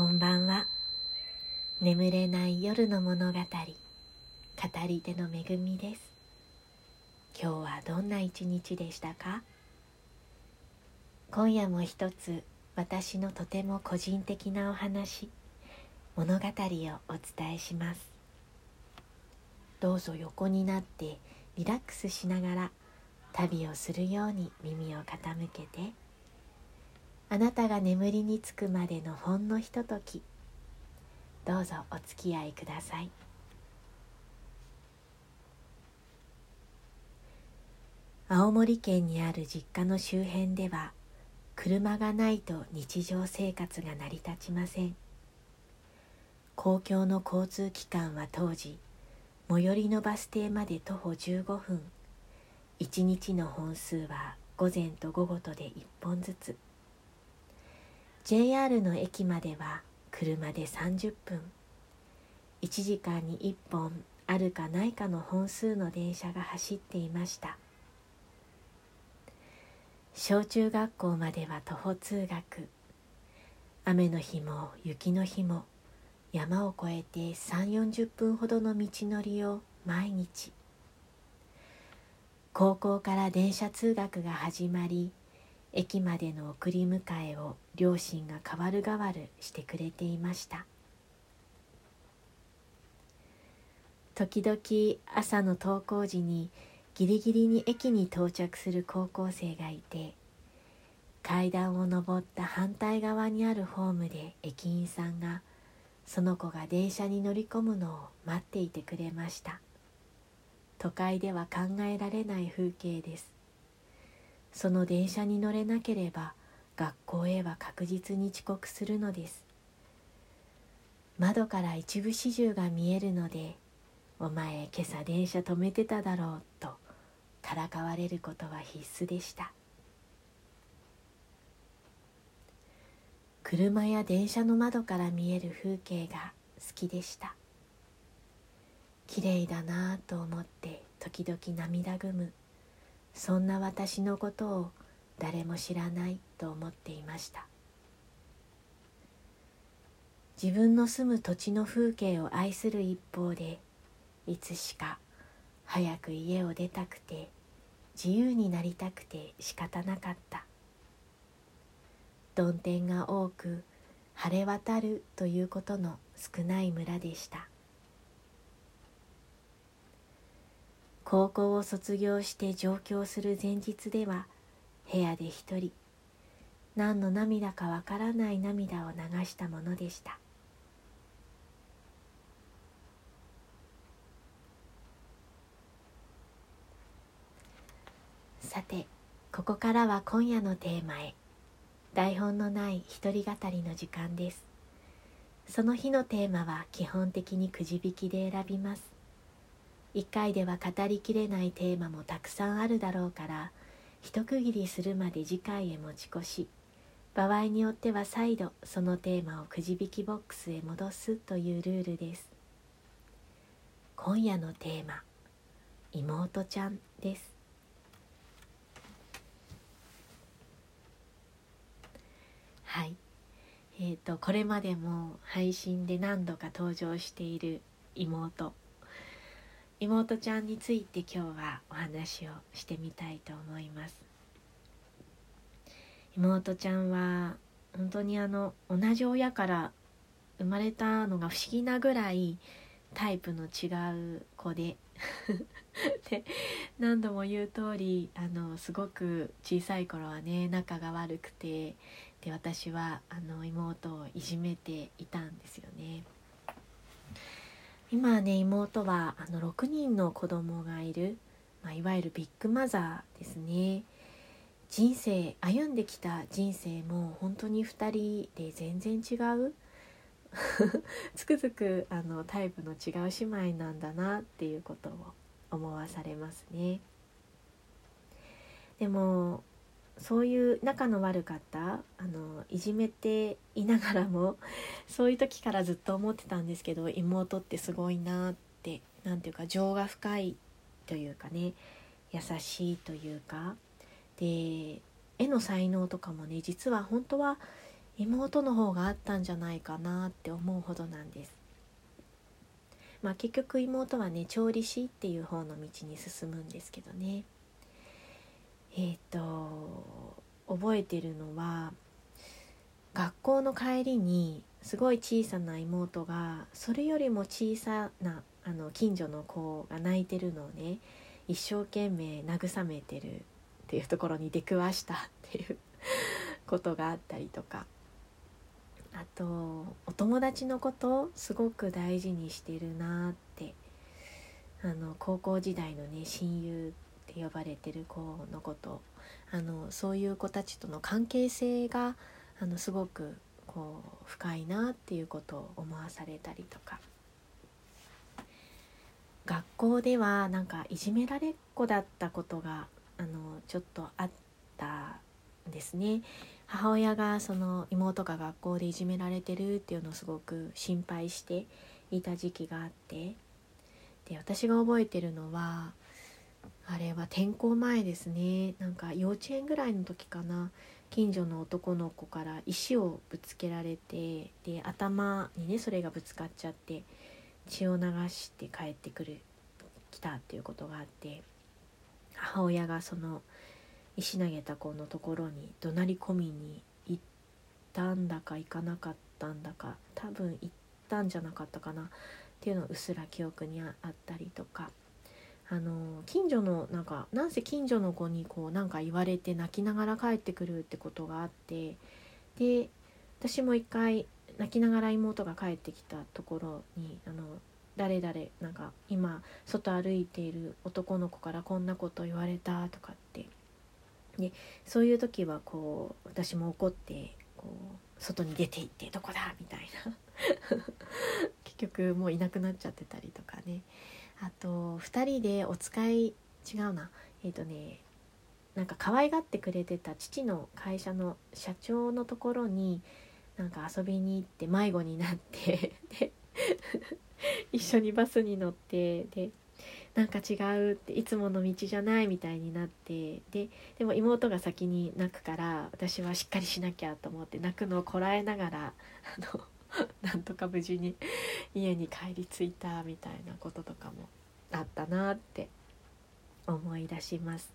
こんばんは。眠れない夜の物語。語り手の恵みです。今日はどんな一日でしたか？今夜も一つ私のとても個人的なお話物語をお伝えします。どうぞ横になってリラックスしながら旅をするように耳を傾けて。あなたが眠りにつくまでのほんのひととき。どうぞお付き合いください。青森県にある実家の周辺では車がないと日常生活が成り立ちません。公共の交通機関は当時最寄りのバス停まで徒歩15分。1日の本数は午前と午後とで1本ずつ。JR の駅までは車で30分。1時間に1本あるかないかの本数の電車が走っていました。小中学校までは徒歩通学。雨の日も雪の日も山を越えて3 4 0分ほどの道のりを毎日。高校から電車通学が始まり駅までの送り迎えを両親が代わる代わるしてくれていました。時々朝の登校時にギリギリに駅に到着する高校生がいて階段を上った反対側にあるホームで駅員さんがその子が電車に乗り込むのを待っていてくれました。都会では考えられない風景です。その電車に乗れなければ学校へは確実に遅刻するのです。窓から一部始終が見えるので「お前今朝電車止めてただろう」とからかわれることは必須でした。車や電車の窓から見える風景が好きでした。綺麗だなぁと思って時々涙ぐむ。そんな私のことを誰も知らないと思っていました。自分の住む土地の風景を愛する一方でいつしか早く家を出たくて自由になりたくて仕方なかった。曇天が多く晴れ渡るということの少ない村でした。高校を卒業して上京する前日では部屋で一人何の涙かわからない涙を流したものでした。さてここからは今夜のテーマへ。台本のない一人語りの時間です。その日のテーマは基本的にくじ引きで選びます。一回では語りきれないテーマもたくさんあるだろうから一区切りするまで次回へ持ち越し場合によっては再度そのテーマをくじ引きボックスへ戻すというルールです。今夜のテーマ妹ちゃんです。はい。えー、とこれまでも配信で何度か登場している妹。妹ちゃんについて今日はお話をしてみたいと思います。妹ちゃんは本当にあの同じ親から生まれたのが不思議なぐらいタイプの違う子で。で何度も言う通りあのすごく小さい頃はね仲が悪くて。で私はあの妹をいじめていたんですよね。今ね妹はあの6人の子供がいる、まあ、いわゆるビッグマザーですね。人生歩んできた人生も本当に2人で全然違う つくづくあのタイプの違う姉妹なんだなっていうことを思わされますね。でもそういう仲の悪かったあのいじめていながらも そういう時からずっと思ってたんですけど妹ってすごいなって何ていうか情が深いというかね優しいというかで絵の才能とかもね実は本当は妹の方があったんじゃないかなって思うほどなんです。まあ、結局妹はね調理師っていう方の道に進むんですけどねえっ、ー、と覚えてるのは学校の帰りにすごい小さな妹がそれよりも小さなあの近所の子が泣いてるのをね一生懸命慰めてるっていうところに出くわしたっていう ことがあったりとか。あとお友達のことすごく大事にしてるなってあの高校時代のね親友って呼ばれてる子のことあのそういう子たちとの関係性があのすごくこう深いなっていうことを思わされたりとか。学校ではなんかいじめられっ子だったことがあのちょっとあったんですね。母親がその妹が学校でいじめられてるっていうのをすごく心配していた時期があって。で私が覚えてるのはあれは転校前ですね。なんか幼稚園ぐらいの時かな。近所の男の子から石をぶつけられてで頭にねそれがぶつかっちゃって血を流して帰ってくる来たっていうことがあって。母親がその石投げた子のところに怒鳴り込みに行ったんだか行かなかったんだか多分行ったんじゃなかったかな。っていうのをうっすら記憶にあったりとか。あの近所のなんかなんせ近所の子にこうなんか言われて泣きながら帰ってくるってことがあってで私も一回泣きながら妹が帰ってきたところにあの誰々なんか今外歩いている男の子からこんなこと言われたとかって。でそういう時はこう私も怒ってこう外に出て行ってどこだみたいな。結局もういなくなっちゃってたりとかね。あと2人でお使い違うな。えっ、ー、とねなんか可愛がってくれてた父の会社の社長のところになんか遊びに行って迷子になってで一緒にバスに乗ってでなんか違うっていつもの道じゃないみたいになってででも妹が先に泣くから私はしっかりしなきゃと思って泣くのをこらえながらあの なんとか無事に家に帰り着いたみたいなこととかもあったなって思い出します。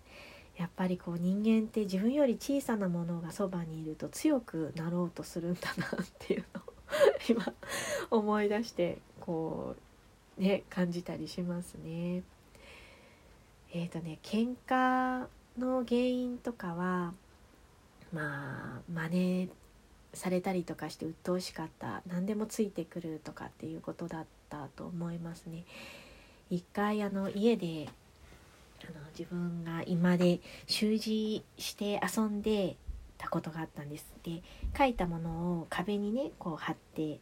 やっぱりこう人間って自分より小さなものがそばにいると強くなろうとするんだなっていうのを 今思い出してこうね感じたりしますね。えっ、ー、とね喧嘩の原因とかはまあ真似されたりとかして鬱陶しかった何でもついてくるとかっていうことだったと思いますね。一回あの家であの自分が居間で習字して遊んでたことがあったんです。で書いたものを壁にねこう貼って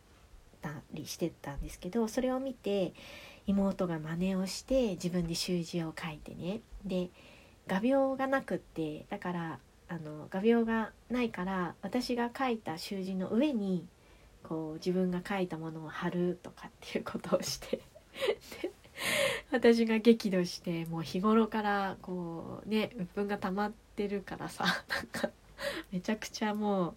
たりしてたんですけどそれを見て妹が真似をして自分で習字を書いてねで画鋲がなくってだからあの画鋲がないから私が書いた習字の上にこう自分が書いたものを貼るとかっていうことをして 私が激怒してもう日頃からこうね鬱憤が溜まってるからさ なんかめちゃくちゃもう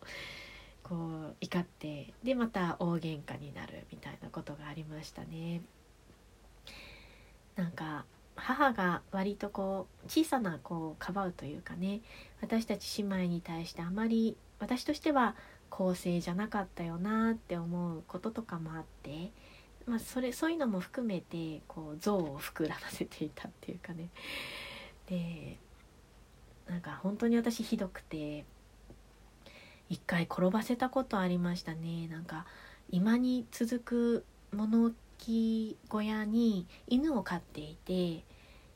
こう怒ってでまた大喧嘩になるみたいなことがありましたね。なんか母が割とこう小さな子をかばうというかね私たち姉妹に対してあまり私としては公正じゃなかったよなって思うこととかもあって、まあ、それそういうのも含めてこう像を膨らませていたっていうかね。でなんか本当に私ひどくて一回転ばせたことありましたね。なんか今に続く物置小屋に犬を飼っていて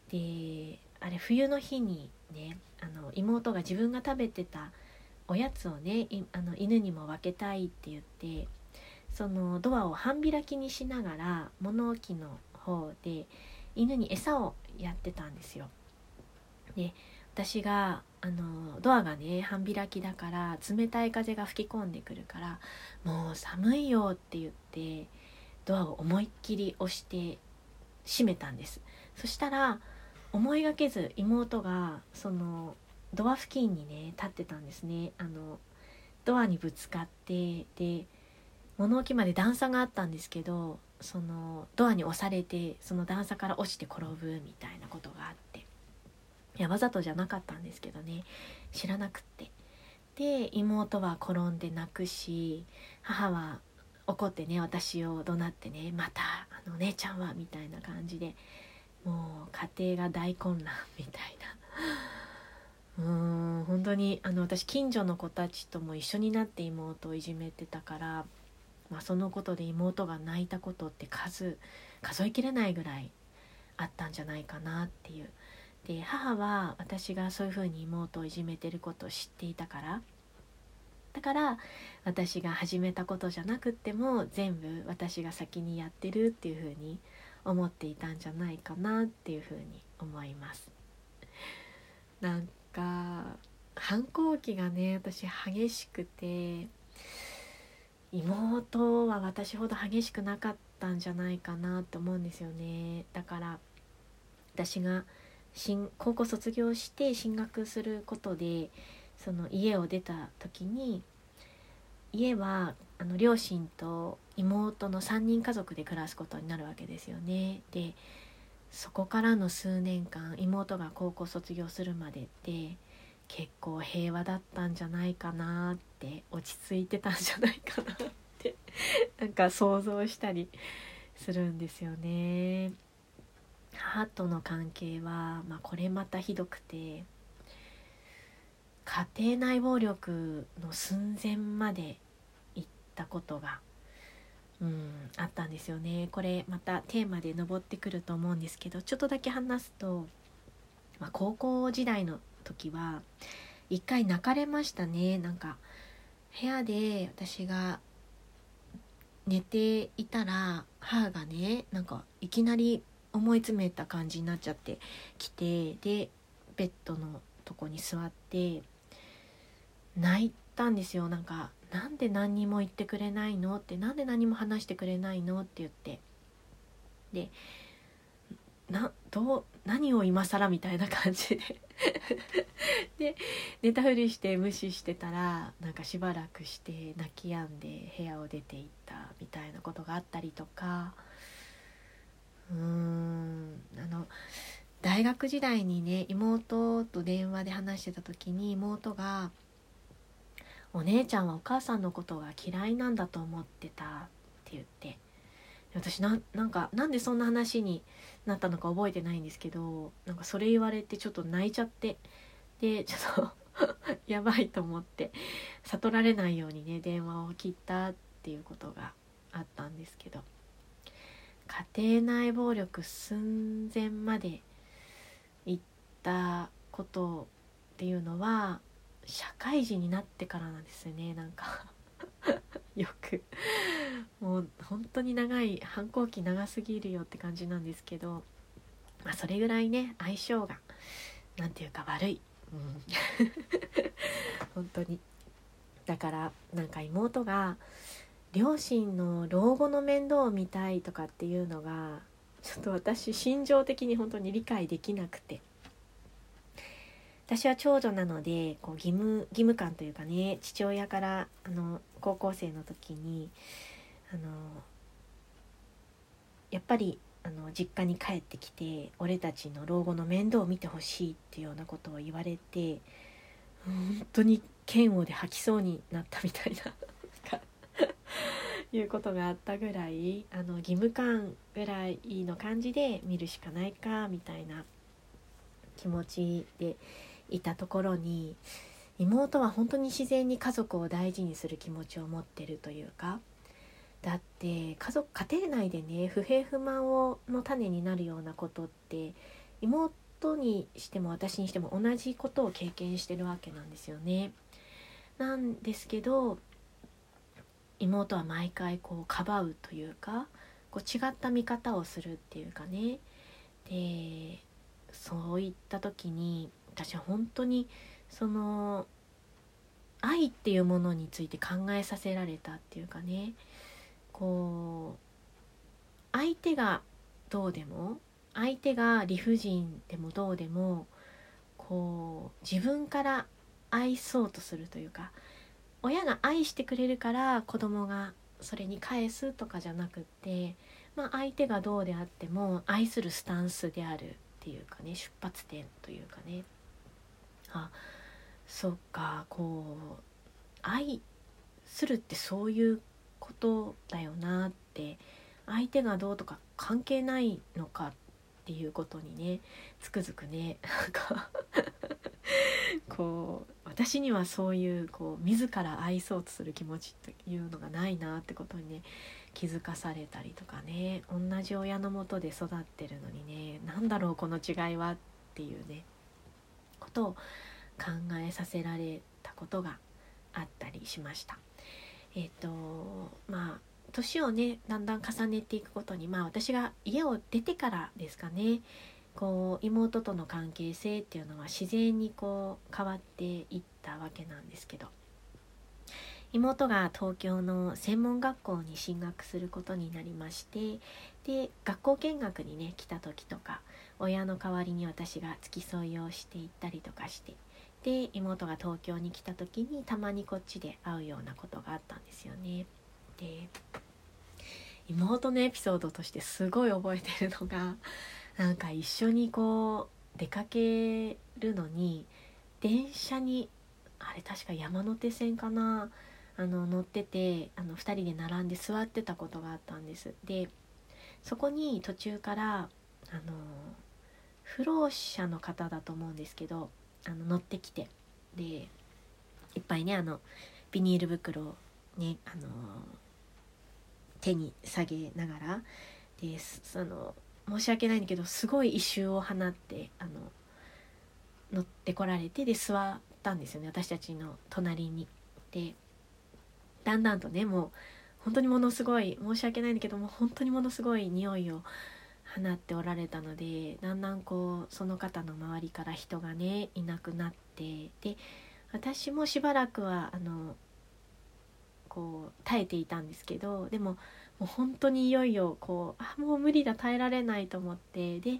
であれ冬の日にねあの妹が自分が食べてたおやつをねあの犬にも分けたいって言ってそのドアを半開きにしながら物置の方で犬に餌をやってたんですよ。で私があのドアがね半開きだから冷たい風が吹き込んでくるから「もう寒いよ」って言ってドアを思いっきり押して閉めたんですそしたら思いがけず妹がそのドア付近にね立ってたんですね。あのドアにぶつかってで物置まで段差があったんですけどそのドアに押されてその段差から落ちて転ぶみたいなことがあって。いやわざとじゃなかったんですけどね。知らなくって。で妹は転んで泣くし母は怒ってね私を怒鳴ってねまたあの姉ちゃんはみたいな感じでもう家庭が大混乱みたいなうーん本当にあの私近所の子たちとも一緒になって妹をいじめてたから、まあ、そのことで妹が泣いたことって数数えきれないぐらいあったんじゃないかなっていう。で母は私がそういうふうに妹をいじめてることを知っていたからだから私が始めたことじゃなくっても全部私が先にやってるっていうふうに思っていたんじゃないかなっていうふうに思います。なんか反抗期がね私激しくて妹は私ほど激しくなかったんじゃないかなって思うんですよねだから私が新高校卒業して進学することでその家を出た時に家はあの両親と妹の3人家族で暮らすことになるわけですよね。でそこからの数年間妹が高校卒業するまでって結構平和だったんじゃないかなって落ち着いてたんじゃないかなって なんか想像したりするんですよね。母との関係は、まあ、これまたひどくて家庭内暴力の寸前までったことが、うん、あったんですよね。これまたテーマで上ってくると思うんですけどちょっとだけ話すと、まあ、高校時代の時は一回泣かれましたね。なんか部屋で私が寝ていたら母がねなんかいきなり思い詰めた感じになっちゃってきてでベッドのとこに座って泣いたんですよ。なんか「なんで何にも言ってくれないの?」って「なんで何も話してくれないの?」って言ってでなどう何を今更？みたいな感じで で寝たふりして無視してたらなんかしばらくして泣き止んで部屋を出て行ったみたいなことがあったりとかうーんあの大学時代にね妹と電話で話してた時に妹が「お姉ちゃんはお母さんのことが嫌いなんだと思ってた」って言って私ななんかなんでそんな話になったのか覚えてないんですけどなんかそれ言われてちょっと泣いちゃってでちょっと やばいと思って悟られないようにね電話を切ったっていうことがあったんですけど。家庭内暴力寸前まで行ったことっていうのは社会人になってからなんですねなんか。よく。もう本当に長い反抗期長すぎるよって感じなんですけど、まあ、それぐらいね相性が何て言うか悪い、うん、本当に。だからなんか妹が両親の老後の面倒を見たいとかっていうのがちょっと私心情的に本当に理解できなくて。私は長女なのでこう義務義務感というかね父親からあの高校生の時にあのやっぱりあの実家に帰ってきて俺たちの老後の面倒を見てほしいっていうようなことを言われて本当に嫌悪で吐きそうになったみたいな いうことがあったぐらいあの義務感ぐらいの感じで見るしかないかみたいな気持ちでいたところに妹は本当に自然に家族を大事にする気持ちを持ってるというかだって家族家庭内でね不平不満をの種になるようなことって妹にしても私にしても同じことを経験してるわけなんですよね。なんですけど妹は毎回こうかばうというかこう違った見方をするっていうかねでそういった時に私は本当にその愛っていうものについて考えさせられたっていうかね。こう相手がどうでも相手が理不尽でもどうでもこう自分から愛そうとするというか親が愛してくれるから子供がそれに返すとかじゃなくって、まあ、相手がどうであっても愛するスタンスであるっていうかね出発点というかね。あそっかこう愛するってそういうことだよなって相手がどうとか関係ないのかっていうことにねつくづくね なんかこう私にはそういうこう自ら愛そうとする気持ちっていうのがないなってことにね気づかされたりとかね同じ親のもとで育ってるのにね何だろうこの違いはっていうね。ことを考えさせられたことがあったりしました。えっ、ー、とまあ年をねだんだん重ねていくことにまあ私が家を出てからですかねこう妹との関係性っていうのは自然にこう変わっていったわけなんですけど妹が東京の専門学校に進学することになりましてで学校見学にね来た時とか親の代わりに私が付き添いをしていったりとかしてで妹が東京に来た時にたまにこっちで会うようなことがあったんですよね。で妹のエピソードとしてすごい覚えてるのが なんか一緒にこう出かけるのに電車にあれ確か山手線かなあの乗っててあの2人で並んで座ってたことがあったんですでそこに途中からあの不老者の方だと思うんですけどあの乗ってきてでいっぱいねあのビニール袋をねあの手に下げながらでその申し訳ないんだけどすごい異臭を放ってあの乗ってこられてで座ったんですよね私たちの隣に。でだんだんとねもう本当にものすごい申し訳ないんだけども本当にものすごい匂いを放っておられたのでだんだんこうその方の周りから人がねいなくなってで私もしばらくはあのこう耐えていたんですけどでももう本当にいよいよこうあもう無理だ耐えられないと思ってで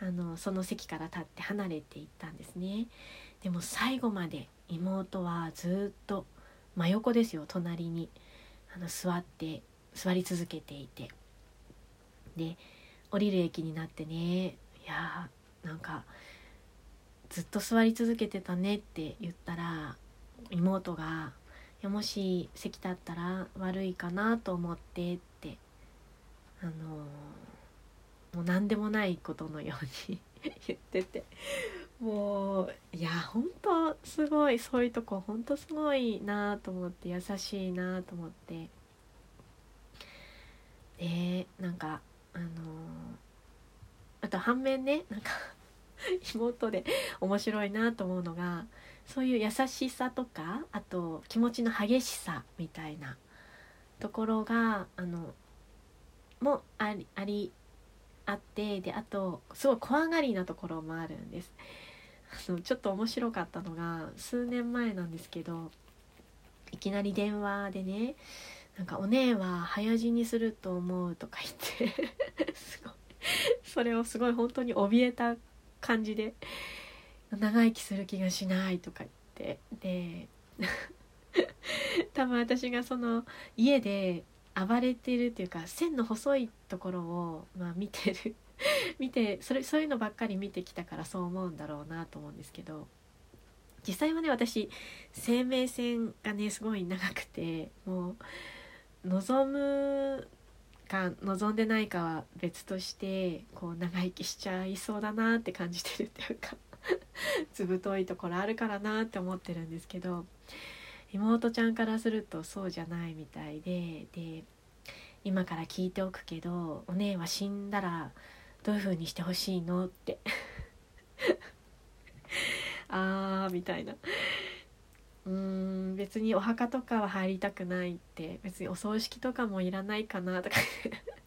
あのその席から立って離れていったんですね。でも最後まで妹はずっと真横ですよ隣に。あの座って座り続けていて。で降りる駅になってね。いやーなんかずっと座り続けてたねって言ったら妹が「もし席立ったら悪いかなと思って」ってあのー、もう何でもないことのように 言っててもういやほんとすごいそういうとこほんとすごいなと思って優しいなと思って。でなんかあのー、あと反面ねなんか 妹で面白いなと思うのがそういう優しさとかあと気持ちの激しさみたいなところがあのもありありあってであとすごい怖がりなところもあるんです。あのちょっと面白かったのが数年前なんですけどいきなり電話でねなんか「お姉は早死にすると思う」とか言ってすごい。それをすごい本当に怯えた感じで「長生きする気がしない」とか言ってで 多分私がその家で暴れてるっていうか線の細いところを、まあ、見てる 見てそれそういうのばっかり見てきたからそう思うんだろうなと思うんですけど実際はね私生命線がねすごい長くてもう望むか望んでないかは別としてこう長生きしちゃいそうだなって感じてるっていうか ずぶといところあるからなって思ってるんですけど妹ちゃんからするとそうじゃないみたいでで今から聞いておくけどお姉は死んだらどういう風にしてほしいのって。あーみたいな。うん別にお墓とかは入りたくないって別にお葬式とかもいらないかなとか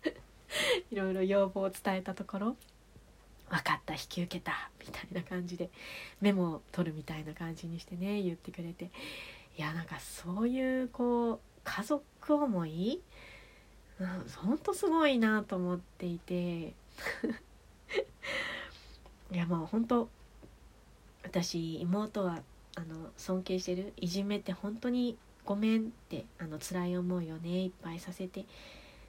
いろいろ要望を伝えたところ「分かった引き受けた」みたいな感じでメモを取るみたいな感じにしてね言ってくれて。いやなんかそういうこう家族思い？ほんとすごいなと思っていて。いやもう本当私妹はあの尊敬してるいじめって本当にごめんってあの辛い思いをねいっぱいさせて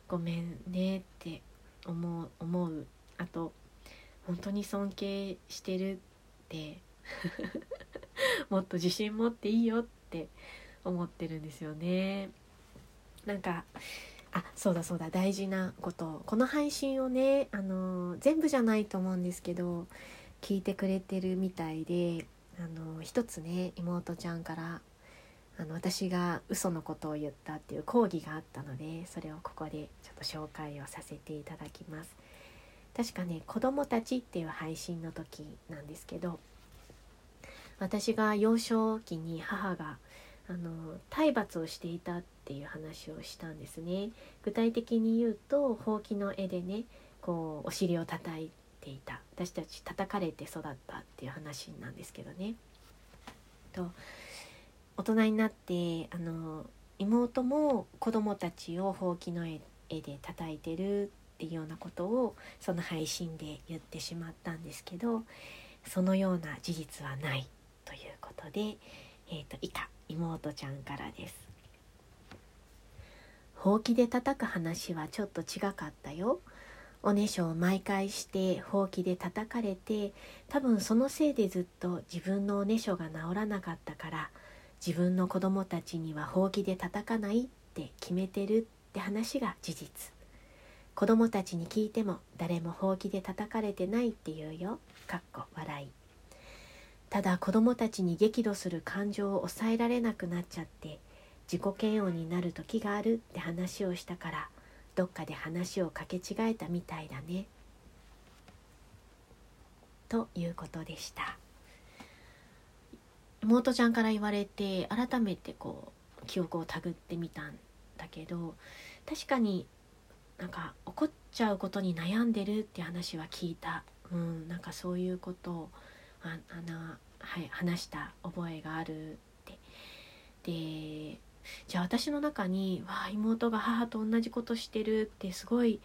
ごめんねって思う思うあと本当に尊敬してるって もっと自信持っていいよって思ってるんですよね。なんかあそうだそうだ大事なことこの配信をねあの全部じゃないと思うんですけど聞いてくれてるみたいであの一つね妹ちゃんからあの私が嘘のことを言ったっていう講義があったのでそれをここでちょっと紹介をさせていただきます。確かね子供たちっていう配信の時なんですけど私が幼少期に母があの体罰をしていたっていう話をしたんですね。具体的に言うとほうきの絵でねこうお尻を叩いていた私たち叩かれて育ったっていう話なんですけどねと大人になってあの妹も子供たちをほうきの絵で叩いてるっていうようなことをその配信で言ってしまったんですけどそのような事実はないということで、えーと、以下妹ちゃんからです。ほうきで叩く話はちょっと違かったよ。おねしょを毎回してほうきで叩かれて多分そのせいでずっと自分のおねしょが治らなかったから自分の子供たちにはほうきで叩かないって決めてるって話が事実。子供たちに聞いても誰もほうきで叩かれてないって言うよ。かっこ笑い。ただ子供たちに激怒する感情を抑えられなくなっちゃって自己嫌悪になる時があるって話をしたからどっかで話をかけ違えたみたいだね。ということでした。妹ちゃんから言われて改めてこう記憶をたぐってみたんだけど確かになんか怒っちゃうことに悩んでるって話は聞いた、うん、なんかそういうことをああの、はい、話した覚えがあるって。でじゃあ私の中に「わあ妹が母と同じことしてる」ってすごい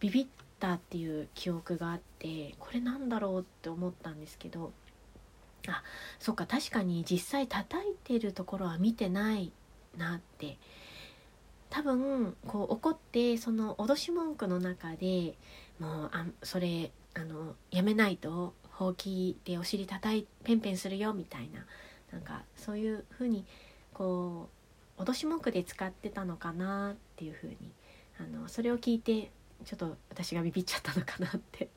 ビビったっていう記憶があってこれなんだろうって思ったんですけどあそっか確かに実際叩いてるところは見てないなって。多分こう怒ってその脅し文句の中でもうあそれあのやめないとほうきでお尻叩いペンペンするよみたいな。なんかそういう風にこう脅し文句で使ってたのかなっていう風にあのそれを聞いてちょっと私がビビっちゃったのかなって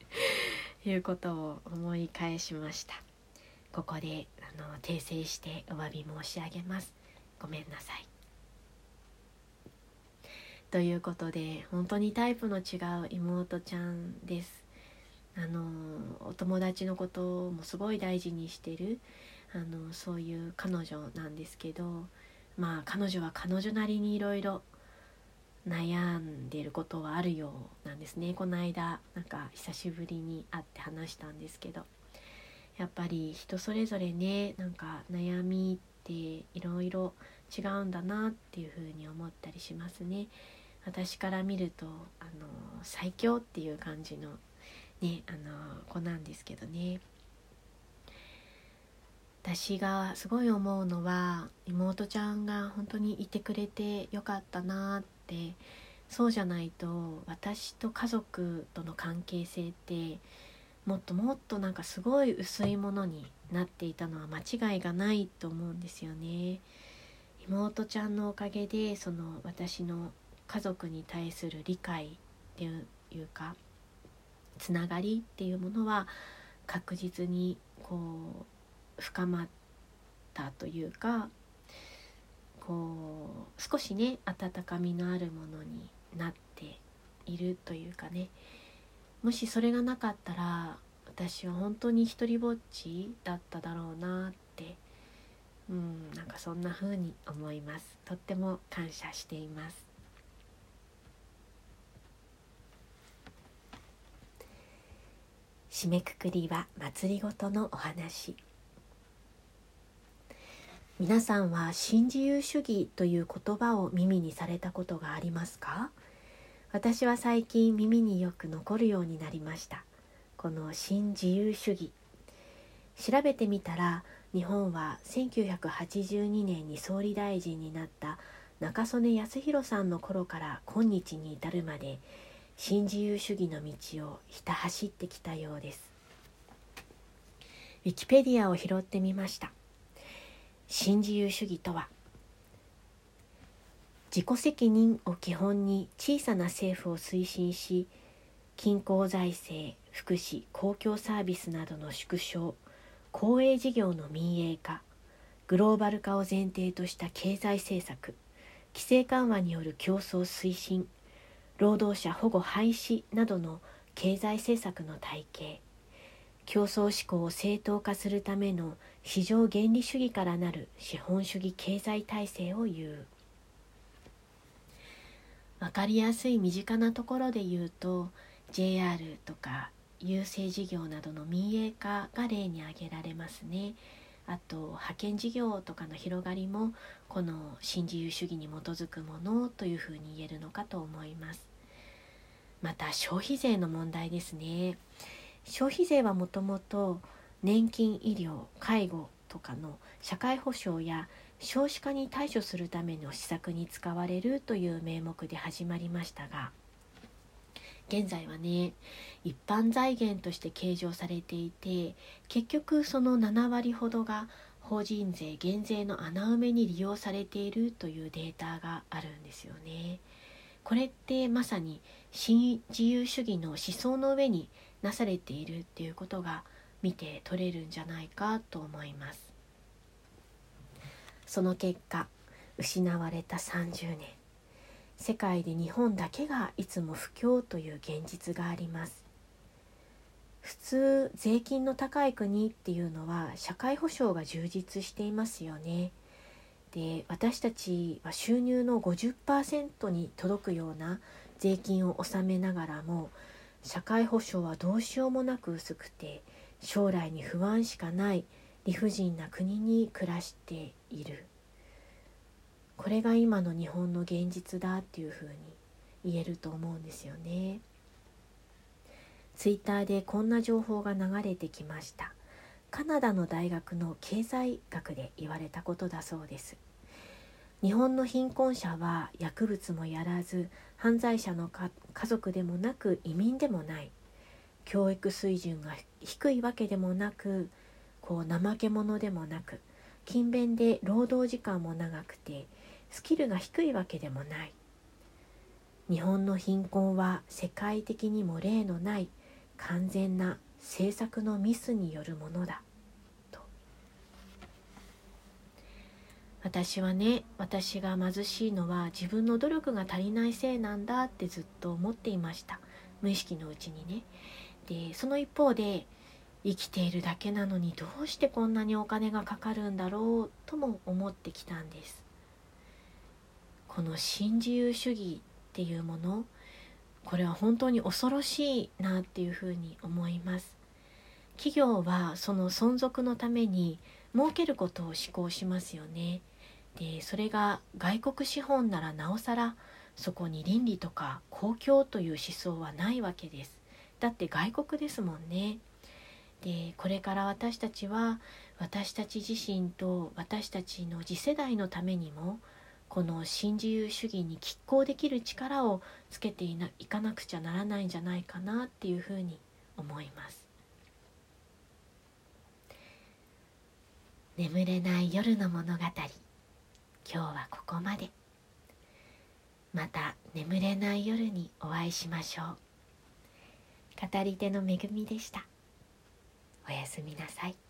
いうことを思い返しました。ここであの訂正してお詫び申し上げます。ごめんなさい。ということで本当にタイプの違う妹ちゃんです。あのお友達のこともすごい大事にしてるあのそういう彼女なんですけどまあ彼女は彼女なりにいろいろ悩んでいることはあるようなんですねこの間なんか久しぶりに会って話したんですけどやっぱり人それぞれねなんか悩みっていろいろ違うんだなっていうふうに思ったりしますね。私から見るとあの最強っていう感じのねあの子なんですけどね。私がすごい思うのは妹ちゃんが本当にいてくれてよかったなってそうじゃないと私と家族との関係性ってもっともっとなんかすごい薄いものになっていたのは間違いがないと思うんですよね。妹ちゃんのおかげでその私の家族に対する理解っていうかつながりっていうものは確実にこう深まったというかこう少しね温かみのあるものになっているというかね。もしそれがなかったら私は本当に一りぼっちだっただろうなってうんなんかそんな風に思います。とっても感謝しています。締めくくりは祭りごとのお話。皆さんは新自由主義という言葉を耳にされたことがありますか？私は最近耳によく残るようになりました。この新自由主義。調べてみたら日本は1982年に総理大臣になった中曽根康弘さんの頃から今日に至るまで新自由主義の道をひた走ってきたようです。ウィキペディアを拾ってみました。新自由主義とは自己責任を基本に小さな政府を推進し均衡財政福祉公共サービスなどの縮小公営事業の民営化グローバル化を前提とした経済政策規制緩和による競争推進労働者保護廃止などの経済政策の体系競争志向を正当化するための市場原理主義からなる資本主義経済体制を言う。分かりやすい身近なところで言うと JR とか郵政事業などの民営化が例に挙げられますね。あと派遣事業とかの広がりもこの新自由主義に基づくものというふうに言えるのかと思います。また消費税の問題ですね。消費税はもともと年金医療介護とかの社会保障や少子化に対処するための施策に使われるという名目で始まりましたが現在はね一般財源として計上されていて結局その7割ほどが法人税減税の穴埋めに利用されているというデータがあるんですよね。これってまさに新自由主義の思想の上になされているっていうことが見て取れるんじゃないかと思います。その結果失われた30年。世界で日本だけがいつも不況という現実があります。普通税金の高い国っていうのは社会保障が充実していますよね。で私たちは収入の50%に届くような税金を納めながらも社会保障はどうしようもなく薄くて将来に不安しかない理不尽な国に暮らしているこれが今の日本の現実だっていうふうに言えると思うんですよね。ツイッターでこんな情報が流れてきました。カナダの大学の経済学で言われたことだそうです。日本の貧困者は薬物もやらず犯罪者の家族でもなく移民でもない教育水準が低いわけでもなくこう怠け者でもなく勤勉で労働時間も長くてスキルが低いわけでもない日本の貧困は世界的にも例のない完全な政策のミスによるものだ。と。私はね私が貧しいのは自分の努力が足りないせいなんだってずっと思っていました。無意識のうちにね。でその一方で生きているだけなのにどうしてこんなにお金がかかるんだろうとも思ってきたんです。この新自由主義っていうものこれは本当に恐ろしいなっていうふうに思います。企業はその存続のために儲けることを志向しますよね。でそれが外国資本ならなおさらそこに倫理とか公共という思想はないわけです。だって外国ですもんね。でこれから私たちは私たち自身と私たちの次世代のためにもこの新自由主義に拮抗できる力をつけていないかなくちゃならないんじゃないかなっていうふうに思います。眠れない夜の物語。今日はここまで。また眠れない夜にお会いしましょう。語り手のめぐみでした。おやすみなさい。